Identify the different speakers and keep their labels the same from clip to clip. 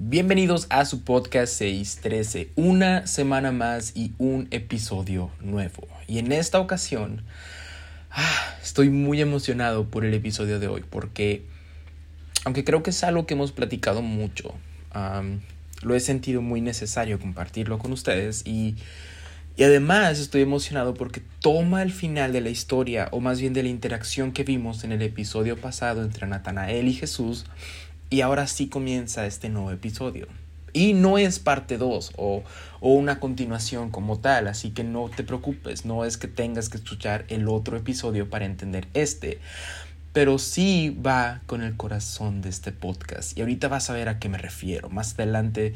Speaker 1: Bienvenidos a su podcast 613, una semana más y un episodio nuevo. Y en esta ocasión ah, estoy muy emocionado por el episodio de hoy porque, aunque creo que es algo que hemos platicado mucho, lo he sentido muy necesario compartirlo con ustedes y, y además estoy emocionado porque toma el final de la historia o más bien de la interacción que vimos en el episodio pasado entre Natanael y Jesús y ahora sí comienza este nuevo episodio. Y no es parte 2 o, o, una continuación como tal, así que no te preocupes, no es que tengas que escuchar el otro episodio para entender este, pero sí va con el corazón de este podcast. Y ahorita vas a ver a qué me refiero, más adelante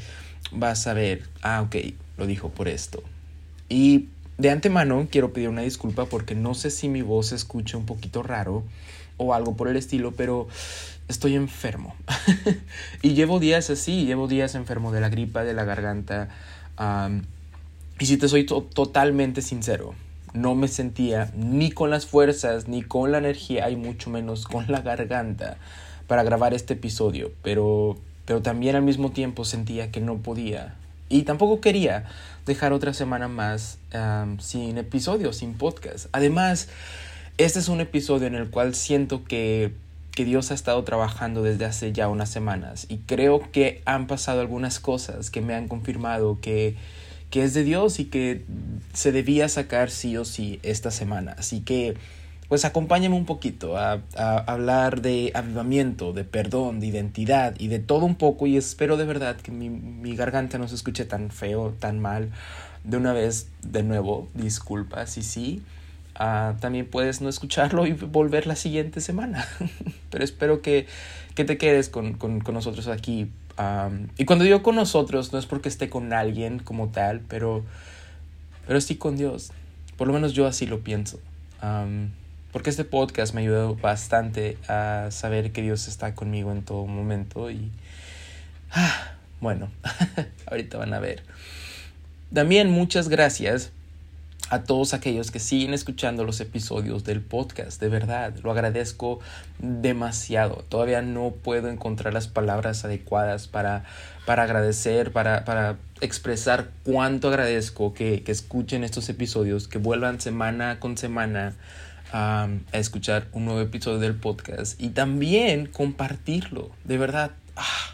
Speaker 1: vas a ver, ah, ok, lo dijo por esto. Y de antemano quiero pedir una disculpa porque no sé si mi voz se escucha un poquito raro o algo por el estilo, pero estoy enfermo. y llevo días así, llevo días enfermo de la gripa, de la garganta. y si te soy totalmente sincero, no me sentía ni con las fuerzas, ni con la energía, y mucho menos con la garganta para grabar este episodio. Pero, pero también al mismo tiempo sentía que no podía. Y tampoco quería dejar otra semana más sin episodio, sin podcast. Además, este es un episodio en el cual siento que que Dios ha estado trabajando desde hace ya unas semanas y creo que han pasado algunas cosas que me han confirmado que, que es de Dios y que se debía sacar sí o sí esta semana. Así que pues acompáñame un poquito a, a, hablar de avivamiento, de perdón, de identidad y de todo un poco y espero de verdad que mi, mi garganta no se escuche tan feo, tan mal. De una vez, de nuevo, disculpas y sí. Ah, también puedes no escucharlo y volver la siguiente semana. Pero espero que, que te quedes con, con, con nosotros aquí. y cuando digo con nosotros, no es porque esté con alguien como tal, pero, pero sí con Dios. Por lo menos yo así lo pienso. porque este podcast me ayudado bastante a saber que Dios está conmigo en todo momento. Y ah, bueno, ahorita van a ver. También muchas gracias a todos aquellos que siguen escuchando los episodios del podcast. De verdad, lo agradezco demasiado. Todavía no puedo encontrar las palabras adecuadas para, para agradecer, para, para expresar cuánto agradezco que, que, escuchen estos episodios, que vuelvan semana con semana a escuchar un nuevo episodio del podcast y también compartirlo. De verdad. Ah,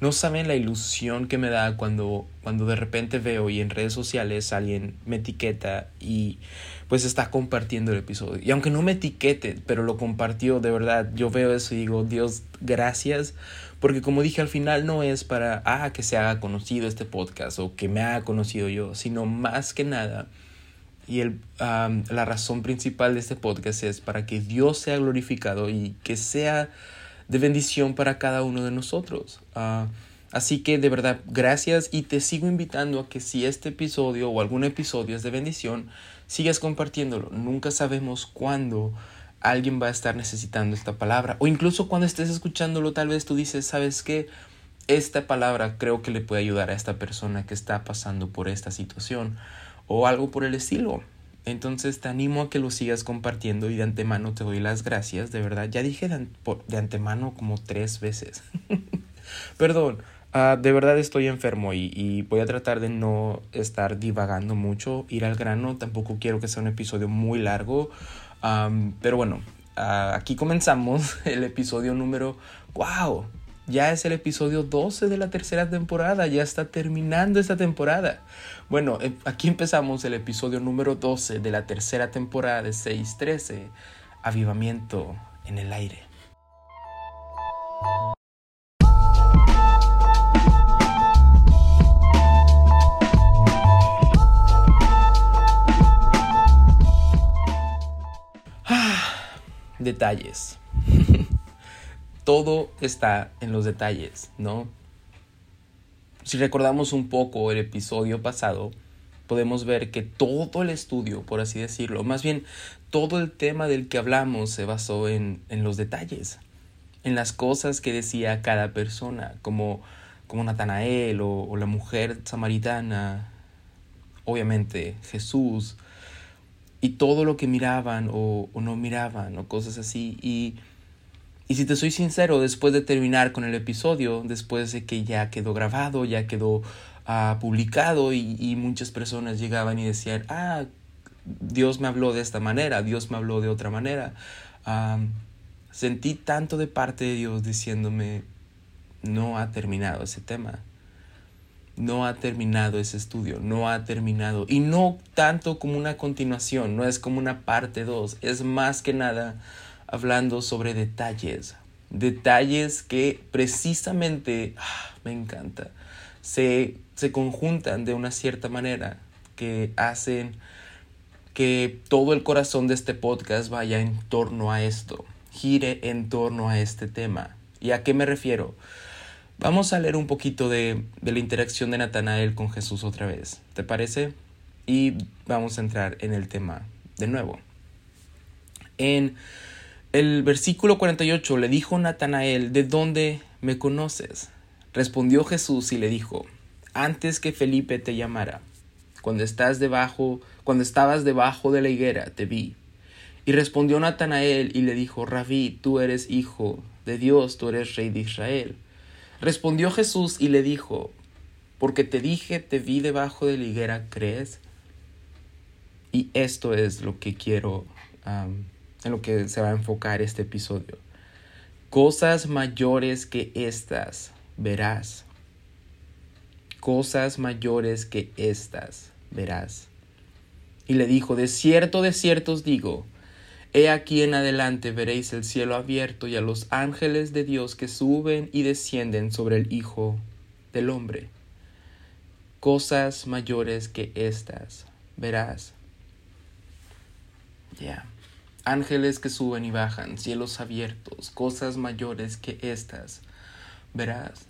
Speaker 1: no saben la ilusión que me da cuando, cuando de repente veo y en redes sociales alguien me etiqueta y pues está compartiendo el episodio. Y aunque no me etiquete, pero lo compartió, de verdad, yo veo eso y digo, Dios, gracias. Porque como dije al final, no es para, ah, que se haga conocido este podcast o que me haga conocido yo, sino más que nada. Y el, la razón principal de este podcast es para que Dios sea glorificado y que sea de bendición para cada uno de nosotros. Ah, así que de verdad, gracias y te sigo invitando a que si este episodio o algún episodio es de bendición, sigas compartiéndolo. Nunca sabemos cuándo alguien va a estar necesitando esta palabra. O incluso cuando estés escuchándolo, tal vez tú dices, ¿sabes qué? Esta palabra creo que le puede ayudar a esta persona que está pasando por esta situación. O algo por el estilo. Entonces te animo a que lo sigas compartiendo y de antemano te doy las gracias, de verdad. Ya dije de, antemano como tres veces. Perdón, ah, de verdad estoy enfermo y, voy a tratar de no estar divagando mucho, ir al grano. Tampoco quiero que sea un episodio muy largo. pero bueno, ah, aquí comenzamos el episodio número... ¡Wow! Ya es el episodio 12 de la tercera temporada, ya está terminando esta temporada. Bueno, eh, aquí empezamos el episodio número 12 de la tercera temporada de 613, Avivamiento en el aire. Ah, detalles todo está en los detalles, ¿no? Si recordamos un poco el episodio pasado, podemos ver que todo el estudio, por así decirlo, más bien todo el tema del que hablamos se basó en, en los detalles, en las cosas que decía cada persona, como, como Natanael o, la mujer samaritana, obviamente Jesús, y todo lo que miraban o, o no miraban o cosas así. Y Y si te soy sincero, después de terminar con el episodio, después de que ya quedó grabado, ya quedó uh, publicado y, muchas personas llegaban y decían, ah, Dios me habló de esta manera, Dios me habló de otra manera. Sentí tanto de parte de Dios diciéndome, no ha terminado ese tema. No ha terminado ese estudio, no ha terminado. Y no tanto como una continuación, no es como una parte 2, es más que nada hablando sobre detalles. Detalles que precisamente, ah, me encanta, se, se conjuntan de una cierta manera, que hacen que todo el corazón de este podcast vaya en torno a esto, gire en torno a este tema. ¿Y a qué me refiero? Vamos a leer un poquito de, de, la interacción de Natanael con Jesús otra vez, ¿te parece? Y vamos a entrar en el tema de nuevo. En el versículo 48 le dijo Natanael, ¿de dónde me conoces? Respondió Jesús y le dijo, antes que Felipe te llamara, cuando estás debajo, cuando estabas debajo de la higuera, te vi. Y respondió Natanael y le dijo, Rabí, tú eres hijo de Dios, tú eres rey de Israel. Respondió Jesús y le dijo, porque te dije, te vi debajo de la higuera, ¿crees? Y esto es lo que quiero, en lo que se va a enfocar este episodio. Cosas mayores que estas verás. Cosas mayores que estas verás. Y le dijo, de cierto, de cierto os digo, He aquí en adelante veréis el cielo abierto y a los ángeles de Dios que suben y descienden sobre el Hijo del Hombre. Cosas mayores que estas verás. Ya. Ángeles que suben y bajan, cielos abiertos, cosas mayores que estas verás.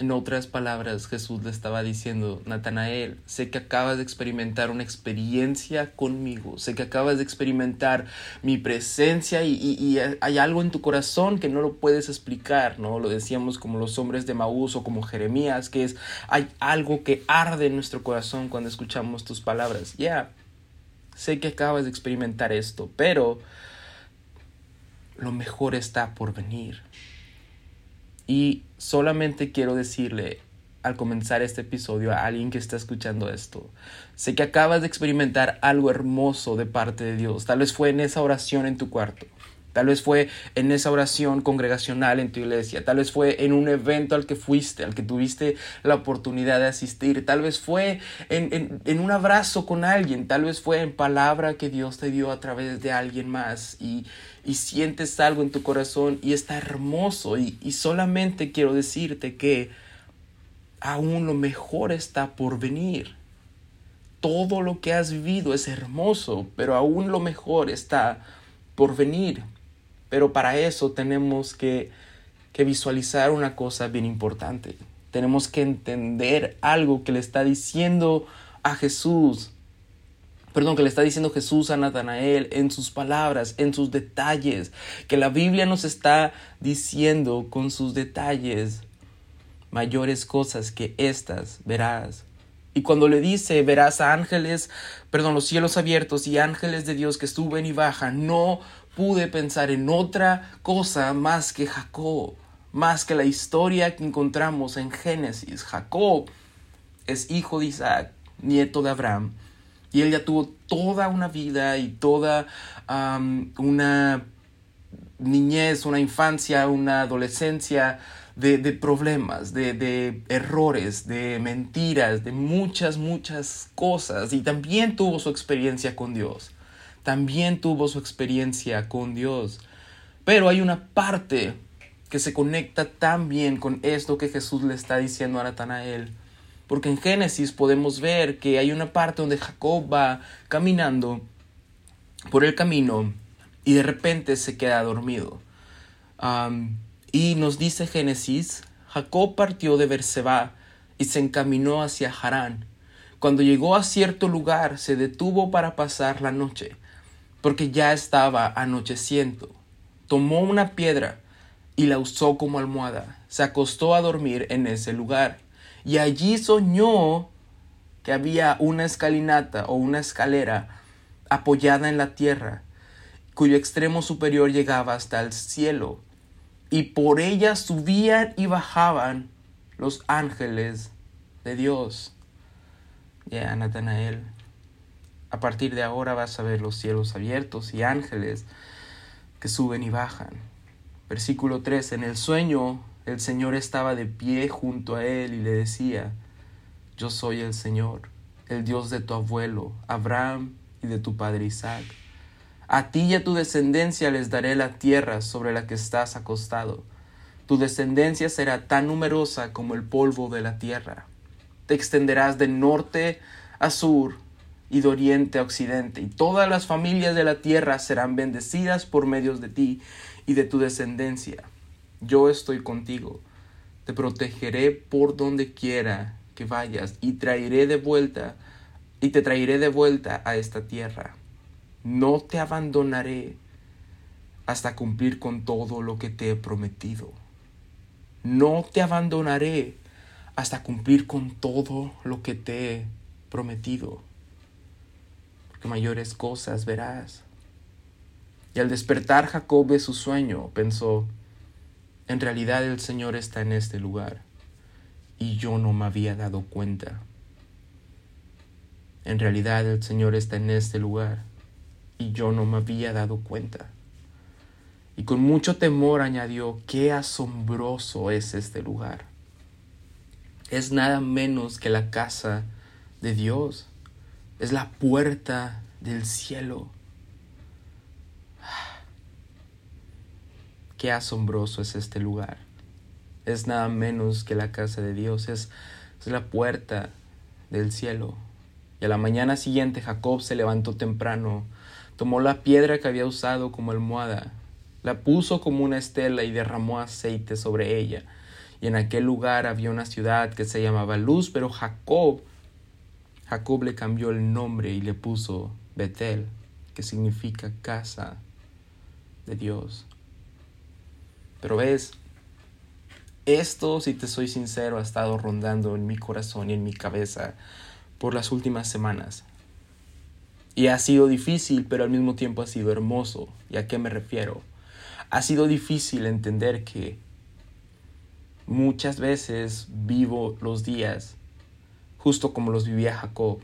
Speaker 1: En otras palabras, Jesús le estaba diciendo, Natanael, sé que acabas de experimentar una experiencia conmigo, sé que acabas de experimentar mi presencia y, y, hay algo en tu corazón que no lo puedes explicar, ¿no? Lo decíamos como los hombres de Maús o como Jeremías, que es, hay algo que arde en nuestro corazón cuando escuchamos tus palabras. Ya, sé que acabas de experimentar esto, pero lo mejor está por venir. Y solamente quiero decirle al comenzar este episodio a alguien que está escuchando esto. Sé que acabas de experimentar algo hermoso de parte de Dios. Tal vez fue en esa oración en tu cuarto. Tal vez fue en esa oración congregacional en tu iglesia. Tal vez fue en un evento al que fuiste, al que tuviste la oportunidad de asistir. Tal vez fue en, en, un abrazo con alguien. Tal vez fue en palabra que Dios te dio a través de alguien más. Y, y sientes algo en tu corazón y está hermoso. Y, y solamente quiero decirte que aún lo mejor está por venir. Todo lo que has vivido es hermoso, pero aún lo mejor está por venir. Pero para eso tenemos que, visualizar una cosa bien importante. Tenemos que entender algo que le está diciendo a Jesús. Perdón, que le está diciendo Jesús a Natanael en sus palabras, en sus detalles, que la Biblia nos está diciendo con sus detalles mayores cosas que estas verás. Y cuando le dice, verás a ángeles, perdón, los cielos abiertos y ángeles de Dios que suben y bajan, no pude pensar en otra cosa más que Jacob, más que la historia que encontramos en Génesis. Jacob es hijo de Isaac, nieto de Abraham, y él ya tuvo toda una vida y toda una niñez, una infancia, una adolescencia de, problemas, de, errores, de mentiras, de muchas, muchas cosas. Y también tuvo su experiencia con Dios también tuvo su experiencia con Dios. Pero hay una parte que se conecta tan bien con esto que Jesús le está diciendo a Natanael. Porque en Génesis podemos ver que hay una parte donde Jacob va caminando por el camino y de repente se queda dormido. y nos dice Génesis, Jacob partió de Berseba y se encaminó hacia Harán. Cuando llegó a cierto lugar se detuvo para pasar la noche porque ya estaba anocheciendo. Tomó una piedra y la usó como almohada. Se acostó a dormir en ese lugar. Y allí soñó que había una escalinata o una escalera apoyada en la tierra, cuyo extremo superior llegaba hasta el cielo. y por ella subían y bajaban los ángeles de Dios. Ya, Natanael, a partir de ahora vas a ver los cielos abiertos y ángeles que suben y bajan. Versículo 3. En el sueño el Señor estaba de pie junto a él y le decía, Yo soy el Señor, el Dios de tu abuelo, Abraham y de tu padre Isaac. A ti y a tu descendencia les daré la tierra sobre la que estás acostado. Tu descendencia será tan numerosa como el polvo de la tierra. Te extenderás de norte a sur y de oriente a occidente, y todas las familias de la tierra serán bendecidas por medios de ti y de tu descendencia. Yo estoy contigo, te protegeré por donde quiera que vayas y traeré de vuelta y te traeré de vuelta a esta tierra. No te abandonaré hasta cumplir con todo lo que te he prometido. No te abandonaré hasta cumplir con todo lo que te he prometido. Mayores cosas verás. Y al despertar Jacob de su sueño, pensó, en realidad el Señor está en este lugar y yo no me había dado cuenta. En realidad el Señor está en este lugar y yo no me había dado cuenta. Y con mucho temor añadió, qué asombroso es este lugar. Es nada menos que la casa de Dios. Es la puerta del cielo. Qué asombroso es este lugar. Es nada menos que la casa de Dios. Es, es la puerta del cielo. Y a la mañana siguiente Jacob se levantó temprano Tomó la piedra que había usado como almohada, la puso como una estela y derramó aceite sobre ella. Y en aquel lugar había una ciudad que se llamaba Luz, pero Jacob, Jacob le cambió el nombre y le puso Betel, que significa casa de Dios. Pero ves, esto, si te soy sincero, ha estado rondando en mi corazón y en mi cabeza por las últimas semanas. Y ha sido difícil, pero al mismo tiempo ha sido hermoso. ¿Y a qué me refiero? Ha sido difícil entender que muchas veces vivo los días justo como los vivía Jacob.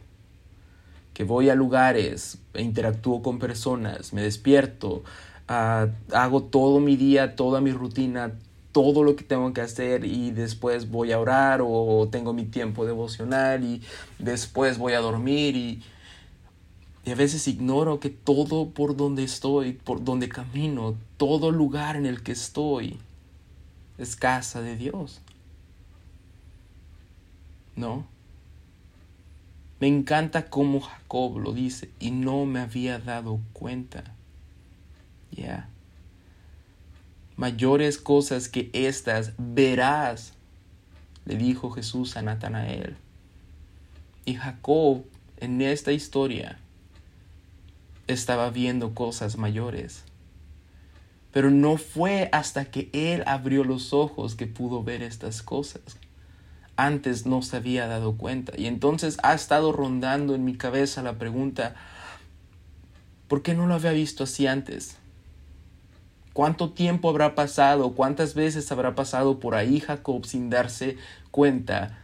Speaker 1: Que voy a lugares, e interactúo con personas, me despierto, ah, hago todo mi día, toda mi rutina, todo lo que tengo que hacer y después voy a orar o tengo mi tiempo devocional y después voy a dormir y y a veces ignoro que todo por donde estoy, por donde camino, todo lugar en el que estoy es casa de Dios. ¿No? Me encanta cómo Jacob lo dice y no me había dado cuenta. Ya. Mayores cosas que estas verás, le dijo Jesús a Natanael. Y Jacob en esta historia estaba viendo cosas mayores. Pero no fue hasta que él abrió los ojos que pudo ver estas cosas. Antes no se había dado cuenta. Y entonces ha estado rondando en mi cabeza la pregunta, ¿por qué no lo había visto así antes? ¿Cuánto tiempo habrá pasado? ¿Cuántas veces habrá pasado por ahí Jacob sin darse cuenta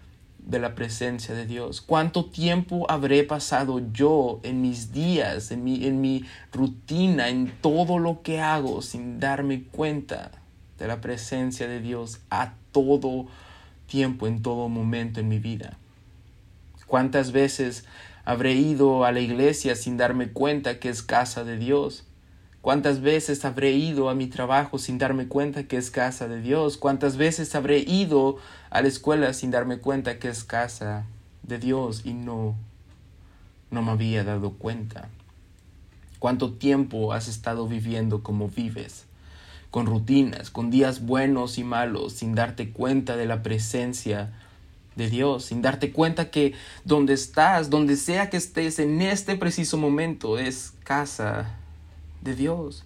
Speaker 1: de la presencia de Dios. ¿Cuánto tiempo habré pasado yo en mis días, en mi, en mi rutina, en todo lo que hago sin darme cuenta de la presencia de Dios a todo tiempo, en todo momento en mi vida? ¿Cuántas veces habré ido a la iglesia sin darme cuenta que es casa de Dios? ¿Cuántas veces habré ido a mi trabajo sin darme cuenta que es casa de Dios? ¿Cuántas veces habré ido a la escuela sin darme cuenta que es casa de Dios y no no me había dado cuenta? ¿Cuánto tiempo has estado viviendo como vives? Con rutinas, con días buenos y malos, sin darte cuenta de la presencia de Dios, sin darte cuenta que donde estás, donde sea que estés en este preciso momento, es casa de Dios.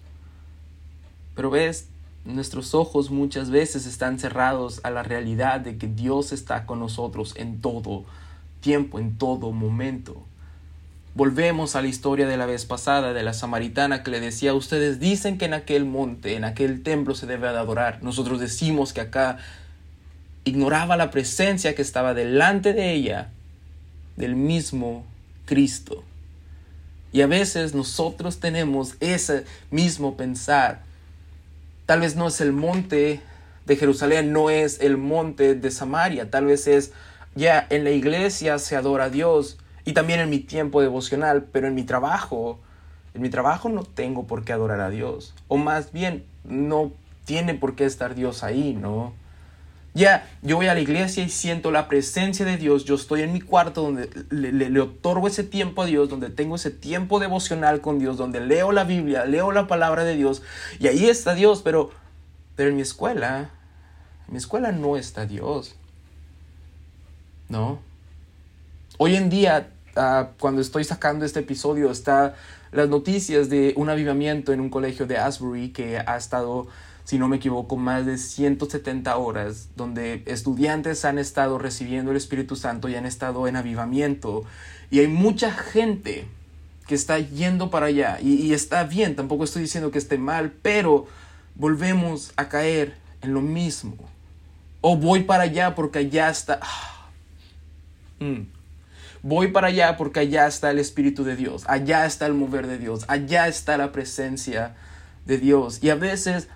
Speaker 1: Pero ves, nuestros ojos muchas veces están cerrados a la realidad de que Dios está con nosotros en todo tiempo, en todo momento. Volvemos a la historia de la vez pasada de la samaritana que le decía, ustedes dicen que en aquel monte, en aquel templo se debe de adorar. Nosotros decimos que acá ignoraba la presencia que estaba delante de ella del mismo Cristo. Y a veces nosotros tenemos ese mismo pensar. Tal vez no es el monte de Jerusalén, no es el monte de Samaria, tal vez es ya en la iglesia se adora a Dios y también en mi tiempo devocional, pero en mi trabajo, en mi trabajo no tengo por qué adorar a Dios, o más bien no tiene por qué estar Dios ahí, ¿no? Ya, yo voy a la iglesia y siento la presencia de Dios. Yo estoy en mi cuarto donde le, le, otorgo ese tiempo a Dios, donde tengo ese tiempo devocional con Dios, donde leo la Biblia, leo la palabra de Dios. Y ahí está Dios, pero, pero en mi escuela, en mi escuela no está Dios. ¿No? Hoy en día, uh, cuando estoy sacando este episodio, está las noticias de un avivamiento en un colegio de Asbury que ha estado si no me equivoco, más de 170 horas, donde estudiantes han estado recibiendo el Espíritu Santo y han estado en avivamiento. Y hay mucha gente que está yendo para allá. Y, está bien, tampoco estoy diciendo que esté mal, pero volvemos a caer en lo mismo. O voy para allá porque allá está... Mm. Voy para allá porque allá está el Espíritu de Dios, allá está el mover de Dios, allá está la presencia de Dios. Y a veces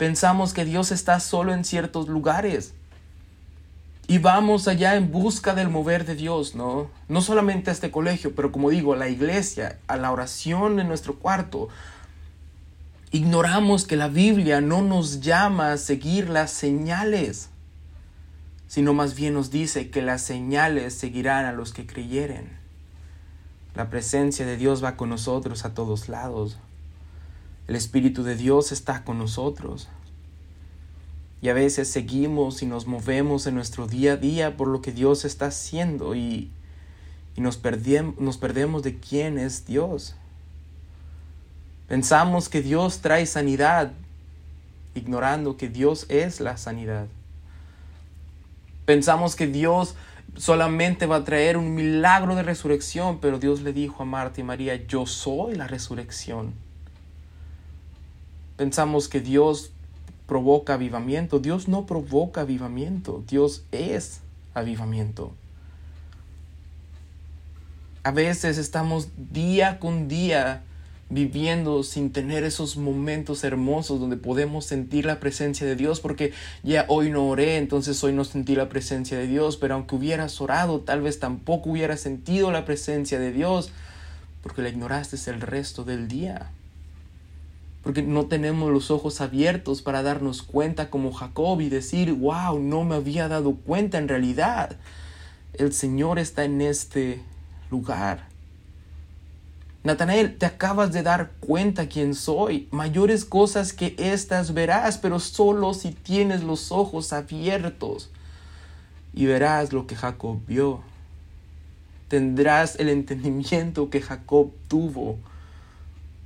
Speaker 1: Pensamos que Dios está solo en ciertos lugares. Y vamos allá en busca del mover de Dios, ¿no? No solamente a este colegio, pero como digo, a la iglesia, a la oración en nuestro cuarto. Ignoramos que la Biblia no nos llama a seguir las señales, sino más bien nos dice que las señales seguirán a los que creyeren. La presencia de Dios va con nosotros a todos lados. El Espíritu de Dios está con nosotros. Y a veces seguimos y nos movemos en nuestro día a día por lo que Dios está haciendo y, nos, nos perdemos de quién es Dios. Pensamos que Dios trae sanidad, ignorando que Dios es la sanidad. Pensamos que Dios solamente va a traer un milagro de resurrección, pero Dios le dijo a Marta y María, yo soy la resurrección Pensamos que Dios provoca avivamiento. Dios no provoca avivamiento. Dios es avivamiento. A veces estamos día con día viviendo sin tener esos momentos hermosos donde podemos sentir la presencia de Dios, porque ya hoy no oré, entonces hoy no sentí la presencia de Dios, pero aunque hubieras orado, tal vez tampoco hubieras sentido la presencia de Dios, porque la ignoraste el resto del día porque no tenemos los ojos abiertos para darnos cuenta como Jacob y decir, wow, no me había dado cuenta en realidad. El Señor está en este lugar. Natanael, te acabas de dar cuenta quién soy. Mayores cosas que estas verás, pero solo si tienes los ojos abiertos. Y verás lo que Jacob vio. Tendrás el entendimiento que Jacob tuvo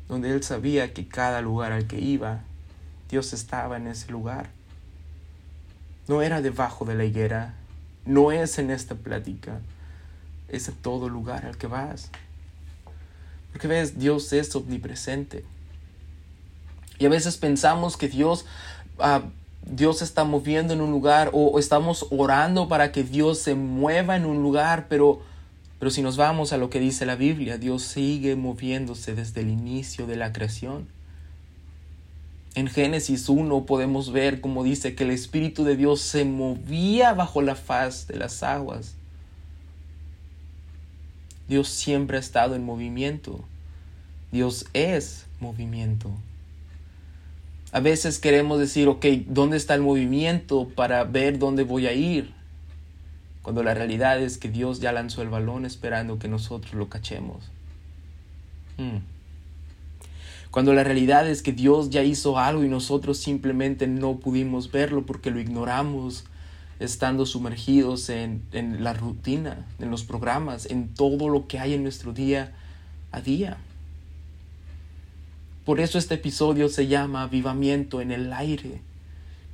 Speaker 1: donde él sabía que cada lugar al que iba, Dios estaba en ese lugar. No era debajo de la higuera, no es en esta plática, es en todo lugar al que vas. Porque ves, Dios es omnipresente. Y a veces pensamos que Dios, uh, Dios está moviendo en un lugar o estamos orando para que Dios se mueva en un lugar, pero pero si nos vamos a lo que dice la Biblia, Dios sigue moviéndose desde el inicio de la creación. En Génesis 1 podemos ver como dice que el Espíritu de Dios se movía bajo la faz de las aguas. Dios siempre ha estado en movimiento. Dios es movimiento. A veces queremos decir, ok, ¿dónde está el movimiento para ver dónde voy a ir? cuando la realidad es que Dios ya lanzó el balón esperando que nosotros lo cachemos. Hmm. Cuando la realidad es que Dios ya hizo algo y nosotros simplemente no pudimos verlo porque lo ignoramos, estando sumergidos en, en la rutina, en los programas, en todo lo que hay en nuestro día a día. Por eso este episodio se llama Avivamiento en el aire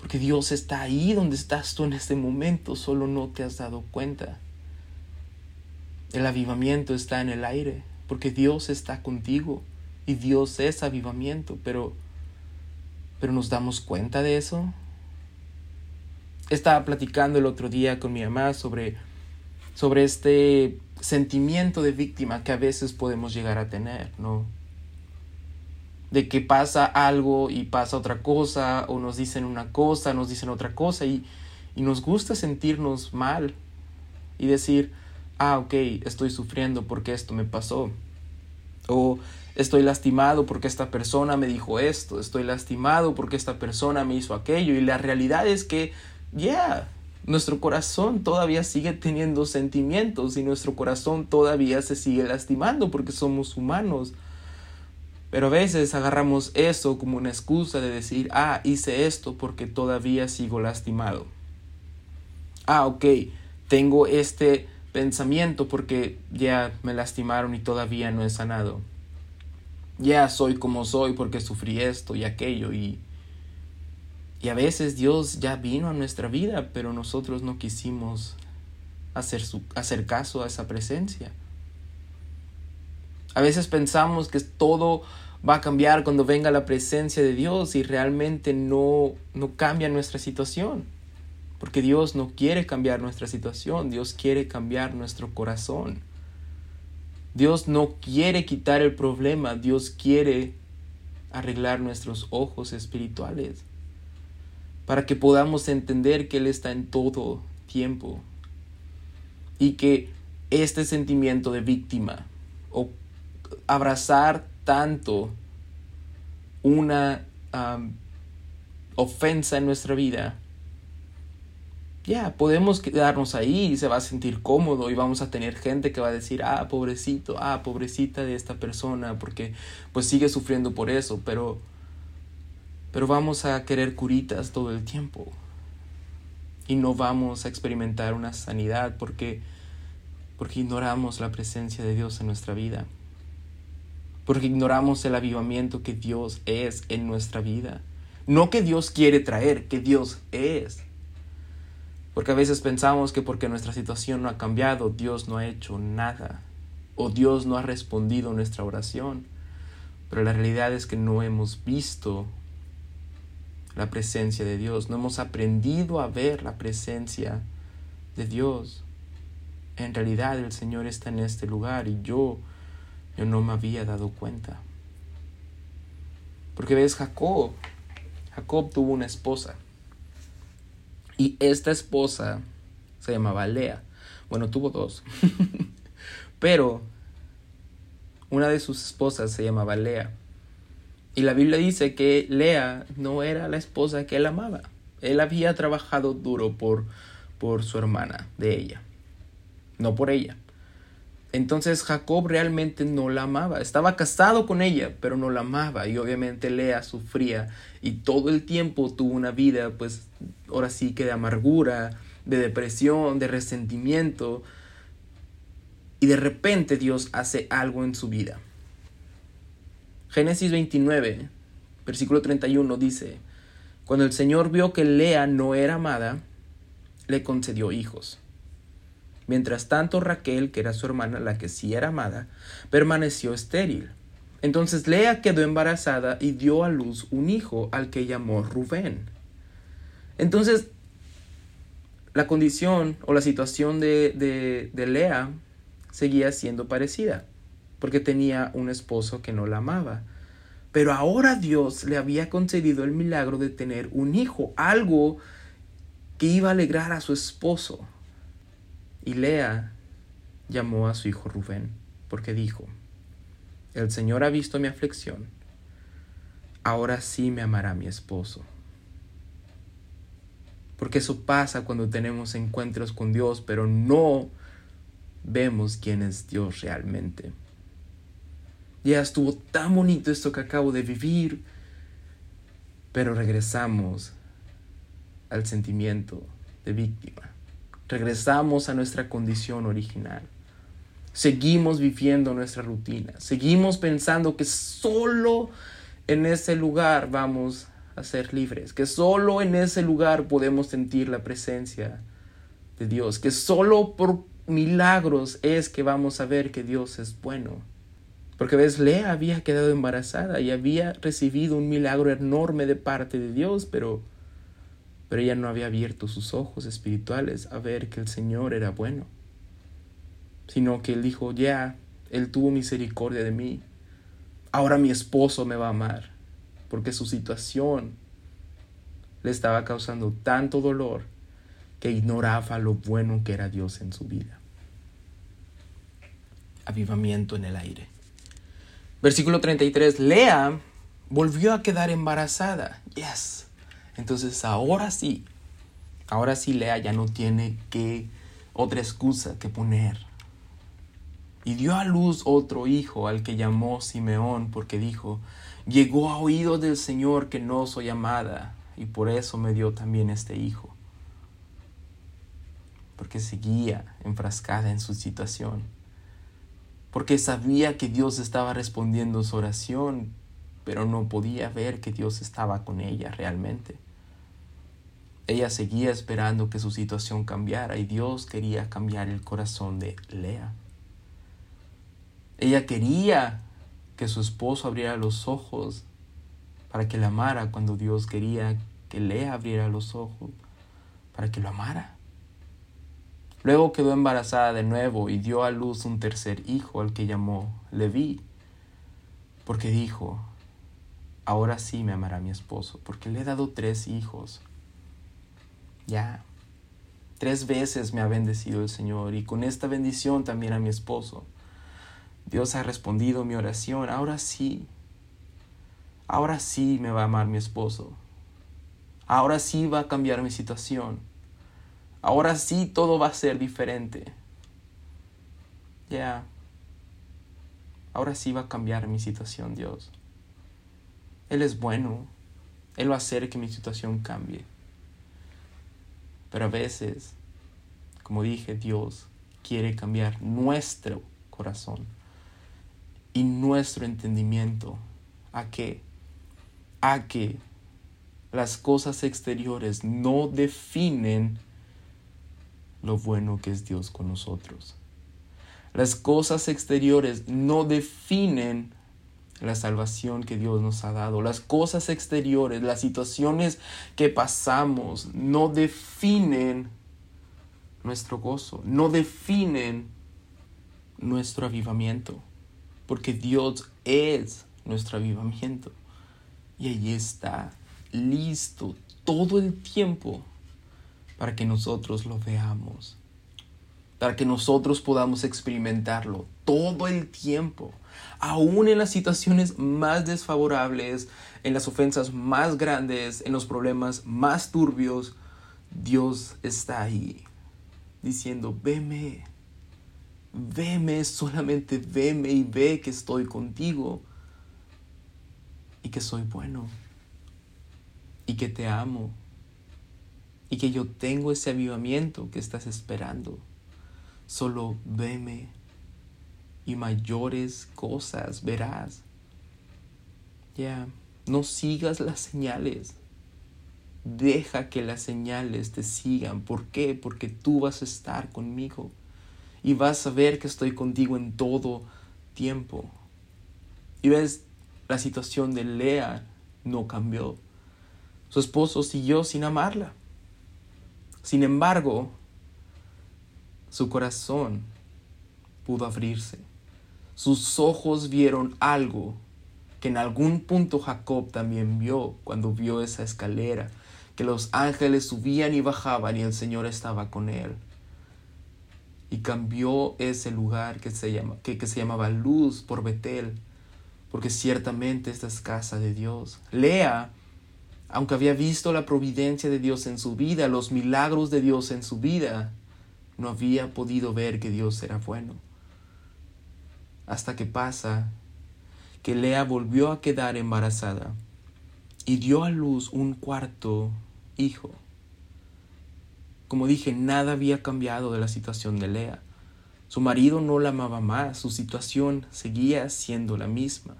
Speaker 1: porque Dios está ahí donde estás tú en este momento, solo no te has dado cuenta. El avivamiento está en el aire, porque Dios está contigo y Dios es avivamiento, pero pero nos damos cuenta de eso. Estaba platicando el otro día con mi mamá sobre sobre este sentimiento de víctima que a veces podemos llegar a tener, ¿no? De que pasa algo y pasa otra cosa, o nos dicen una cosa, nos dicen otra cosa, y, y nos gusta sentirnos mal y decir, ah, ok, estoy sufriendo porque esto me pasó. O estoy lastimado porque esta persona me dijo esto, estoy lastimado porque esta persona me hizo aquello. Y la realidad es que, ya, nuestro corazón todavía sigue teniendo sentimientos y nuestro corazón todavía se sigue lastimando porque somos humanos. Pero a veces agarramos eso como una excusa de decir, ah, hice esto porque todavía sigo lastimado. Ah, ok, tengo este pensamiento porque ya me lastimaron y todavía no he sanado. Ya soy como soy porque sufrí esto y aquello y y a veces Dios ya vino a nuestra vida, pero nosotros no quisimos hacer, su, hacer caso a esa presencia. A veces pensamos que todo va a cambiar cuando venga la presencia de Dios y realmente no, no cambia nuestra situación. Porque Dios no quiere cambiar nuestra situación, Dios quiere cambiar nuestro corazón. Dios no quiere quitar el problema, Dios quiere arreglar nuestros ojos espirituales para que podamos entender que Él está en todo tiempo y que este sentimiento de víctima o abrazar tanto una ofensa en nuestra vida, ya, podemos quedarnos ahí y se va a sentir cómodo y vamos a tener gente que va a decir, ah, pobrecito, ah, pobrecita de esta persona, porque pues sigue sufriendo por eso, pero pero vamos a querer curitas todo el tiempo y no vamos a experimentar una sanidad porque porque ignoramos la presencia de Dios en nuestra vida. Porque ignoramos el avivamiento que Dios es en nuestra vida. No que Dios quiere traer, que Dios es. Porque a veces pensamos que porque nuestra situación no ha cambiado, Dios no ha hecho nada. O Dios no ha respondido nuestra oración. Pero la realidad es que no hemos visto la presencia de Dios, no hemos aprendido a ver la presencia de Dios. En realidad el Señor está en este lugar y yo, yo no me había dado cuenta. Porque ves, Jacob, Jacob tuvo una esposa. Y esta esposa se llamaba Lea. Bueno, tuvo dos. Pero una de sus esposas se llamaba Lea. Y la Biblia dice que Lea no era la esposa que él amaba. Él había trabajado duro por, por su hermana, de ella, no por ella. Entonces Jacob realmente no la amaba. Estaba casado con ella, pero no la amaba. Y obviamente Lea sufría y todo el tiempo tuvo una vida, pues ahora sí que de amargura, de depresión, de resentimiento. Y de repente Dios hace algo en su vida. Génesis 29, versículo 31 dice, Cuando el Señor vio que Lea no era amada, le concedió hijos. Mientras tanto Raquel, que era su hermana, la que sí era amada, permaneció estéril. Entonces Lea quedó embarazada y dio a luz un hijo al que llamó Rubén. Entonces, la condición o la situación de, de, de Lea seguía siendo parecida porque tenía un esposo que no la amaba. Pero ahora Dios le había concedido el milagro de tener un hijo, algo que iba a alegrar a su esposo. Y Lea llamó a su hijo Rubén, porque dijo, el Señor ha visto mi aflicción, ahora sí me amará mi esposo. Porque eso pasa cuando tenemos encuentros con Dios, pero no vemos quién es Dios realmente. Ya estuvo tan bonito esto que acabo de vivir. Pero regresamos al sentimiento de víctima. Regresamos a nuestra condición original. Seguimos viviendo nuestra rutina. Seguimos pensando que solo en ese lugar vamos a ser libres. Que solo en ese lugar podemos sentir la presencia de Dios. Que solo por milagros es que vamos a ver que Dios es bueno. Porque ves, Lea había quedado embarazada y había recibido un milagro enorme de parte de Dios, pero, pero ella no había abierto sus ojos espirituales a ver que el Señor era bueno, sino que él dijo, ya, Él tuvo misericordia de mí, ahora mi esposo me va a amar, porque su situación le estaba causando tanto dolor que ignoraba lo bueno que era Dios en su vida. Avivamiento en el aire. Versículo 33, Lea volvió a quedar embarazada. Yes. Entonces ahora sí, ahora sí Lea ya no tiene que otra excusa que poner. Y dio a luz otro hijo al que llamó Simeón porque dijo, llegó a oídos del Señor que no soy amada y por eso me dio también este hijo. Porque seguía enfrascada en su situación porque sabía que Dios estaba respondiendo su oración, pero no podía ver que Dios estaba con ella realmente. Ella seguía esperando que su situación cambiara y Dios quería cambiar el corazón de Lea. Ella quería que su esposo abriera los ojos para que la amara cuando Dios quería que Lea abriera los ojos para que lo amara. Luego quedó embarazada de nuevo y dio a luz un tercer hijo al que llamó Leví, porque dijo, ahora sí me amará mi esposo, porque le he dado tres hijos. Ya, tres veces me ha bendecido el Señor y con esta bendición también a mi esposo. Dios ha respondido mi oración, ahora sí, ahora sí me va a amar mi esposo. Ahora sí va a cambiar mi situación. Ahora sí todo va a ser diferente. Ya. Ahora sí va a cambiar mi situación, Dios. Él es bueno. Él va a hacer que mi situación cambie. Pero a veces, como dije, Dios quiere cambiar nuestro corazón y nuestro entendimiento. ¿A qué? A que las cosas exteriores no definen lo bueno que es Dios con nosotros. Las cosas exteriores no definen la salvación que Dios nos ha dado. Las cosas exteriores, las situaciones que pasamos, no definen nuestro gozo, no definen nuestro avivamiento, porque Dios es nuestro avivamiento. Y ahí está, listo todo el tiempo para que nosotros lo veamos, para que nosotros podamos experimentarlo todo el tiempo, aún en las situaciones más desfavorables, en las ofensas más grandes, en los problemas más turbios, Dios está ahí diciendo, veme, veme, solamente veme y ve que estoy contigo y que soy bueno y que te amo y que yo tengo ese avivamiento que estás esperando. Solo veme y mayores cosas verás. Ya, no sigas las señales. Deja que las señales te sigan. ¿Por qué? Porque tú vas a estar conmigo y vas a ver que estoy contigo en todo tiempo. Y ves, la situación de Lea no cambió. Su esposo siguió sin amarla. Sin embargo, su corazón pudo abrirse. Sus ojos vieron algo que en algún punto Jacob también vio cuando vio esa escalera, que los ángeles subían y bajaban y el Señor estaba con él. Y cambió ese lugar que se, llama, que, que se llamaba Luz por Betel, porque ciertamente esta es casa de Dios. Lea aunque había visto la providencia de Dios en su vida, los milagros de Dios en su vida, no había podido ver que Dios era bueno. Hasta que pasa que Lea volvió a quedar embarazada y dio a luz un cuarto hijo. Como dije, nada había cambiado de la situación de Lea. Su marido no la amaba más, su situación seguía siendo la misma.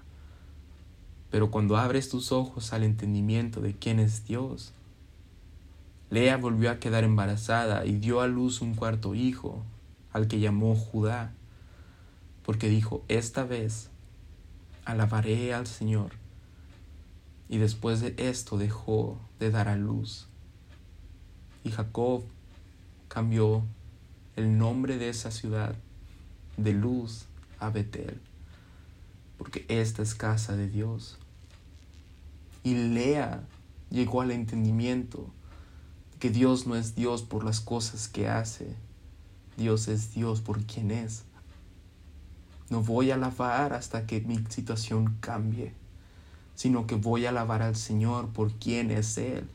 Speaker 1: Pero cuando abres tus ojos al entendimiento de quién es Dios, Lea volvió a quedar embarazada y dio a luz un cuarto hijo, al que llamó Judá, porque dijo, esta vez alabaré al Señor. Y después de esto dejó de dar a luz. Y Jacob cambió el nombre de esa ciudad de Luz a Betel, porque esta es casa de Dios. Y Lea llegó al entendimiento que Dios no es Dios por las cosas que hace, Dios es Dios por quien es. No voy a alabar hasta que mi situación cambie, sino que voy a alabar al Señor por quien es Él,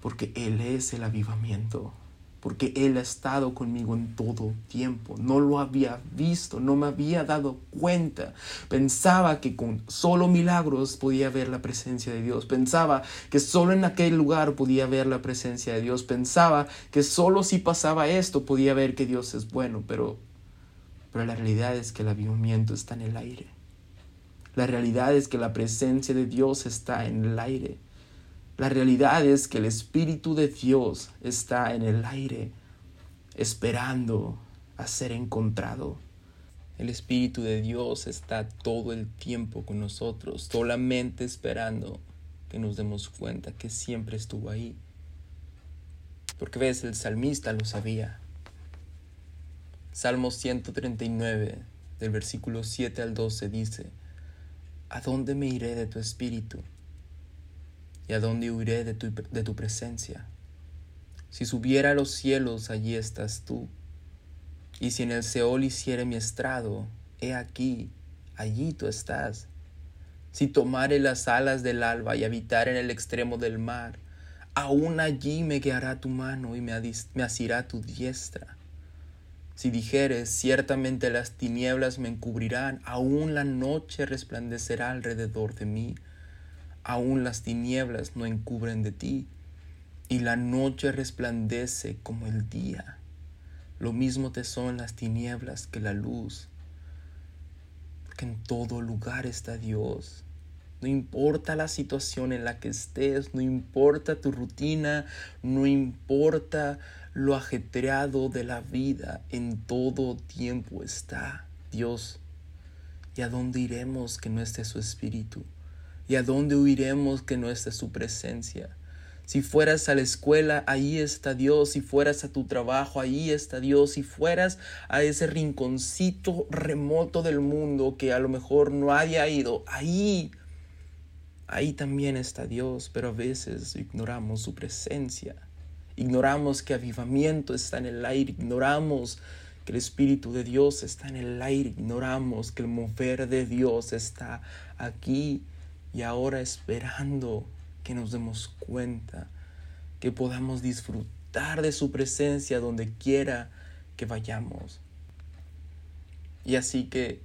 Speaker 1: porque Él es el avivamiento porque Él ha estado conmigo en todo tiempo. No lo había visto, no me había dado cuenta. Pensaba que con solo milagros podía ver la presencia de Dios. Pensaba que solo en aquel lugar podía ver la presencia de Dios. Pensaba que solo si pasaba esto podía ver que Dios es bueno, pero, pero la realidad es que el avivamiento está en el aire. La realidad es que la presencia de Dios está en el aire. La realidad es que el Espíritu de Dios está en el aire, esperando a ser encontrado. El Espíritu de Dios está todo el tiempo con nosotros, solamente esperando que nos demos cuenta que siempre estuvo ahí. Porque ves, el salmista lo sabía. Salmo 139, del versículo 7 al 12 dice, ¿A dónde me iré de tu espíritu? ¿Y a dónde huiré de tu, de tu presencia? Si subiera a los cielos, allí estás tú. Y si en el Seol hiciere mi estrado, he aquí, allí tú estás. Si tomare las alas del alba y habitar en el extremo del mar, aún allí me guiará tu mano y me, me asirá tu diestra. Si dijeres, ciertamente las tinieblas me encubrirán, aún la noche resplandecerá alrededor de mí aún las tinieblas no encubren de ti, y la noche resplandece como el día. Lo mismo te son las tinieblas que la luz, porque en todo lugar está Dios. No importa la situación en la que estés, no importa tu rutina, no importa lo ajetreado de la vida, en todo tiempo está Dios. ¿Y a dónde iremos que no esté su espíritu? ¿Y a dónde huiremos que no esté su presencia? Si fueras a la escuela, ahí está Dios. Si fueras a tu trabajo, ahí está Dios. Si fueras a ese rinconcito remoto del mundo que a lo mejor no haya ido, ahí, ahí también está Dios. Pero a veces ignoramos su presencia. Ignoramos que avivamiento está en el aire. Ignoramos que el Espíritu de Dios está en el aire. Ignoramos que el mover de Dios está aquí y ahora esperando que nos demos cuenta, que podamos disfrutar de su presencia donde quiera que vayamos. Y así que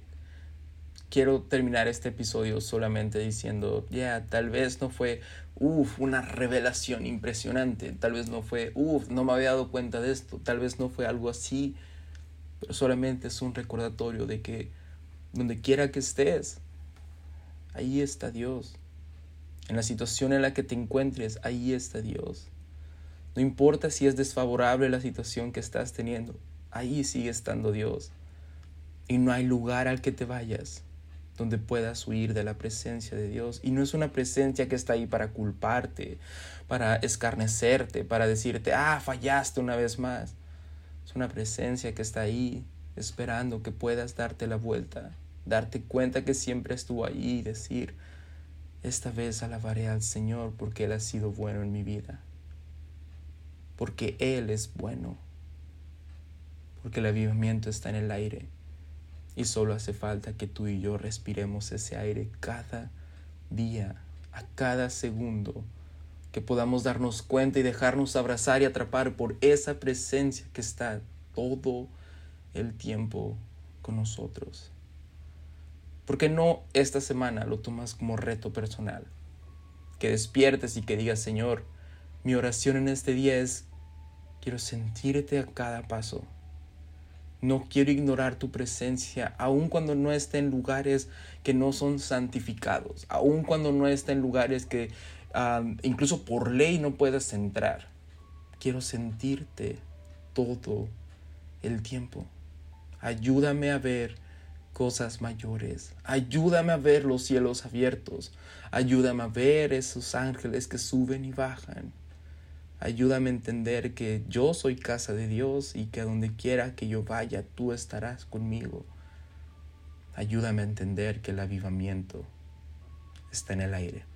Speaker 1: quiero terminar este episodio solamente diciendo, ya, tal vez no fue, uff, una revelación impresionante, tal vez no fue, uff, no me había dado cuenta de esto, tal vez no fue algo así, pero solamente es un recordatorio de que donde quiera que estés, ahí está Dios. En la situación en la que te encuentres, ahí está Dios. No importa si es desfavorable la situación que estás teniendo, ahí sigue estando Dios. Y no hay lugar al que te vayas donde puedas huir de la presencia de Dios. Y no es una presencia que está ahí para culparte, para escarnecerte, para decirte, ah, fallaste una vez más. Es una presencia que está ahí esperando que puedas darte la vuelta darte cuenta que siempre estuvo ahí y decir, esta vez alabaré al Señor porque Él ha sido bueno en mi vida, porque Él es bueno, porque el avivamiento está en el aire. Y solo hace falta que tú y yo respiremos ese aire cada día, a cada segundo, que podamos darnos cuenta y dejarnos abrazar y atrapar por esa presencia que está todo el tiempo con nosotros. ¿Por qué no esta semana lo tomas como reto personal? Que despiertes y que digas, Señor, mi oración en este día es, quiero sentirte a cada paso. No quiero ignorar tu presencia, aun cuando no esté en lugares que no son santificados, aun cuando no esté en lugares que incluso por ley no puedas entrar. Quiero sentirte todo el tiempo. Ayúdame a ver cosas mayores. Ayúdame a ver los cielos abiertos. Ayúdame a ver esos ángeles que suben y bajan. Ayúdame a entender que yo soy casa de Dios y que donde quiera que yo vaya, tú estarás conmigo. Ayúdame a entender que el avivamiento está en el aire.